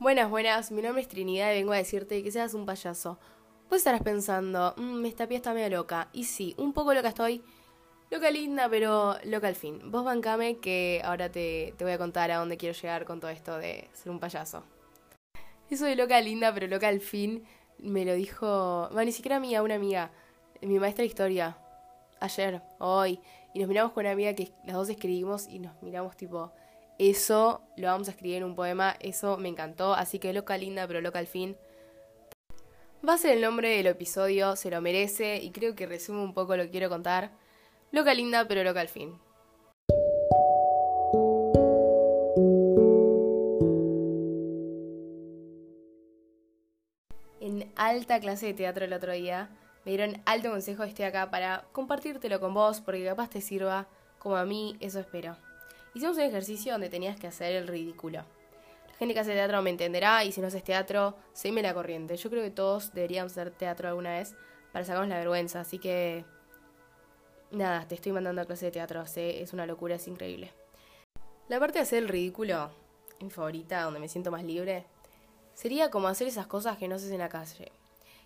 Buenas, buenas, mi nombre es Trinidad y vengo a decirte que seas un payaso. Vos estarás pensando, mmm, esta pía está medio loca. Y sí, un poco loca estoy. Loca linda, pero loca al fin. Vos bancame que ahora te, te voy a contar a dónde quiero llegar con todo esto de ser un payaso. Eso de loca linda, pero loca al fin, me lo dijo, bueno, ni siquiera mía, una amiga, mi maestra de historia, ayer, hoy. Y nos miramos con una amiga que las dos escribimos y nos miramos tipo, eso lo vamos a escribir en un poema, eso me encantó, así que loca linda, pero loca al fin. Va a ser el nombre del episodio, se lo merece y creo que resume un poco lo que quiero contar. Loca linda, pero loca al fin. En alta clase de teatro el otro día, me dieron alto consejo, estoy acá para compartírtelo con vos, porque capaz te sirva como a mí, eso espero. Hicimos un ejercicio donde tenías que hacer el ridículo. La gente que hace teatro me entenderá y si no haces teatro, seguime la corriente. Yo creo que todos deberíamos hacer teatro alguna vez para sacarnos la vergüenza, así que nada, te estoy mandando a clase de teatro, es una locura, es increíble. La parte de hacer el ridículo, mi favorita, donde me siento más libre, sería como hacer esas cosas que no haces en la calle.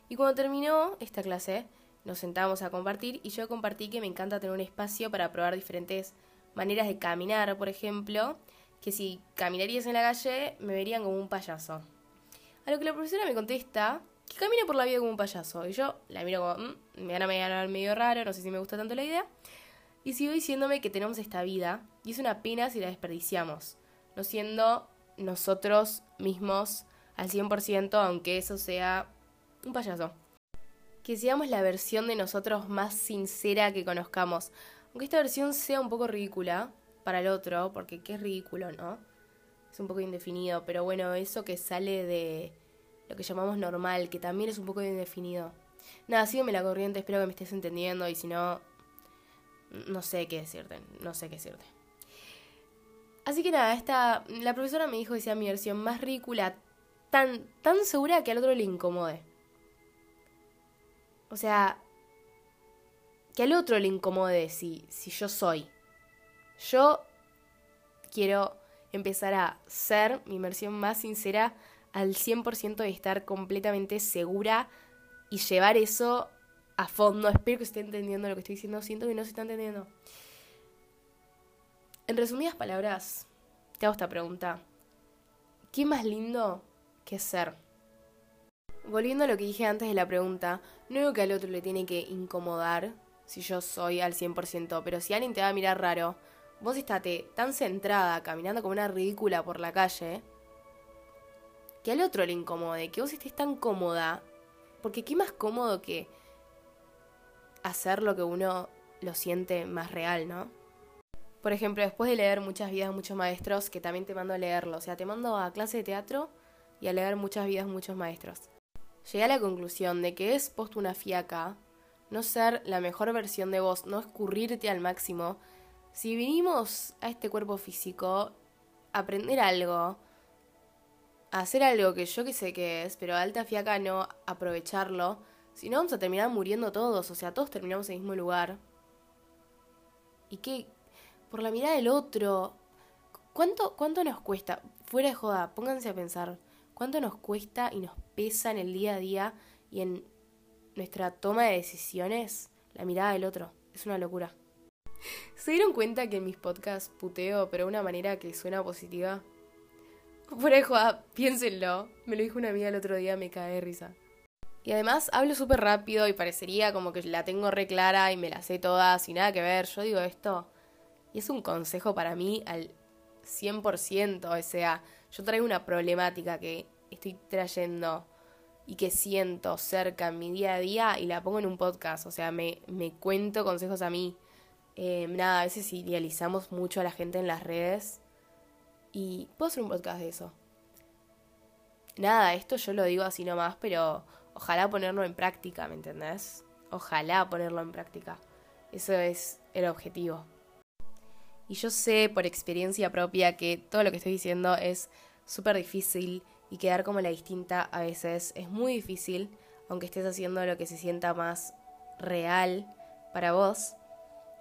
Y cuando terminó esta clase, nos sentamos a compartir y yo compartí que me encanta tener un espacio para probar diferentes maneras de caminar, por ejemplo, que si caminarías en la calle me verían como un payaso. A lo que la profesora me contesta que camine por la vida como un payaso. Y yo la miro como, mm, me van a mirar medio raro, no sé si me gusta tanto la idea. Y sigo diciéndome que tenemos esta vida y es una pena si la desperdiciamos, no siendo nosotros mismos al 100%, aunque eso sea un payaso. Que seamos la versión de nosotros más sincera que conozcamos, aunque esta versión sea un poco ridícula para el otro, porque qué es ridículo, ¿no? Es un poco indefinido, pero bueno, eso que sale de lo que llamamos normal, que también es un poco indefinido. Nada, sígueme la corriente, espero que me estés entendiendo y si no, no sé qué decirte, no sé qué decirte. Así que nada, esta, la profesora me dijo que sea mi versión más ridícula, tan, tan segura que al otro le incomode. O sea, que al otro le incomode si, si yo soy. Yo quiero empezar a ser mi versión más sincera al 100% de estar completamente segura y llevar eso a fondo. Espero que esté entendiendo lo que estoy diciendo. Siento que no se está entendiendo. En resumidas palabras, te hago esta pregunta. ¿Qué más lindo que ser? Volviendo a lo que dije antes de la pregunta, no digo que al otro le tiene que incomodar si yo soy al 100%, pero si alguien te va a mirar raro, vos estate tan centrada caminando como una ridícula por la calle, que al otro le incomode, que vos estés tan cómoda, porque qué más cómodo que hacer lo que uno lo siente más real, ¿no? Por ejemplo, después de leer muchas vidas, muchos maestros, que también te mando a leerlo, o sea, te mando a clase de teatro y a leer muchas vidas, muchos maestros. Llegué a la conclusión de que es posto una fiaca no ser la mejor versión de vos, no escurrirte al máximo. Si vinimos a este cuerpo físico, aprender algo, hacer algo que yo que sé que es, pero alta fiaca no aprovecharlo, si no vamos a terminar muriendo todos, o sea, todos terminamos en el mismo lugar. ¿Y qué? Por la mirada del otro. ¿Cuánto, cuánto nos cuesta? Fuera de joda, pónganse a pensar. ¿Cuánto nos cuesta y nos pesa en el día a día y en nuestra toma de decisiones, la mirada del otro. Es una locura. ¿Se dieron cuenta que en mis podcasts puteo, pero de una manera que suena positiva? Por eso, piénsenlo. Me lo dijo una amiga el otro día, me cae de risa. Y además hablo súper rápido y parecería como que la tengo re clara y me la sé toda sin nada que ver. Yo digo esto y es un consejo para mí al 100%. O sea, yo traigo una problemática que estoy trayendo y que siento cerca en mi día a día y la pongo en un podcast. O sea, me, me cuento consejos a mí. Eh, nada, a veces idealizamos mucho a la gente en las redes y puedo hacer un podcast de eso. Nada, esto yo lo digo así nomás, pero ojalá ponerlo en práctica, ¿me entendés? Ojalá ponerlo en práctica. Eso es el objetivo. Y yo sé por experiencia propia que todo lo que estoy diciendo es súper difícil y quedar como la distinta a veces es muy difícil, aunque estés haciendo lo que se sienta más real para vos.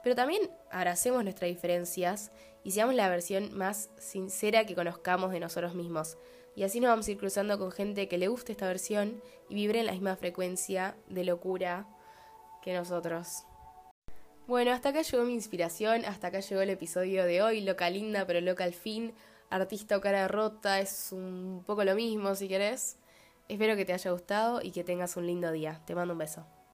Pero también abracemos nuestras diferencias y seamos la versión más sincera que conozcamos de nosotros mismos. Y así nos vamos a ir cruzando con gente que le guste esta versión y vibre en la misma frecuencia de locura que nosotros. Bueno, hasta acá llegó mi inspiración, hasta acá llegó el episodio de hoy, loca linda pero loca al fin, artista o cara rota, es un poco lo mismo si querés. Espero que te haya gustado y que tengas un lindo día. Te mando un beso.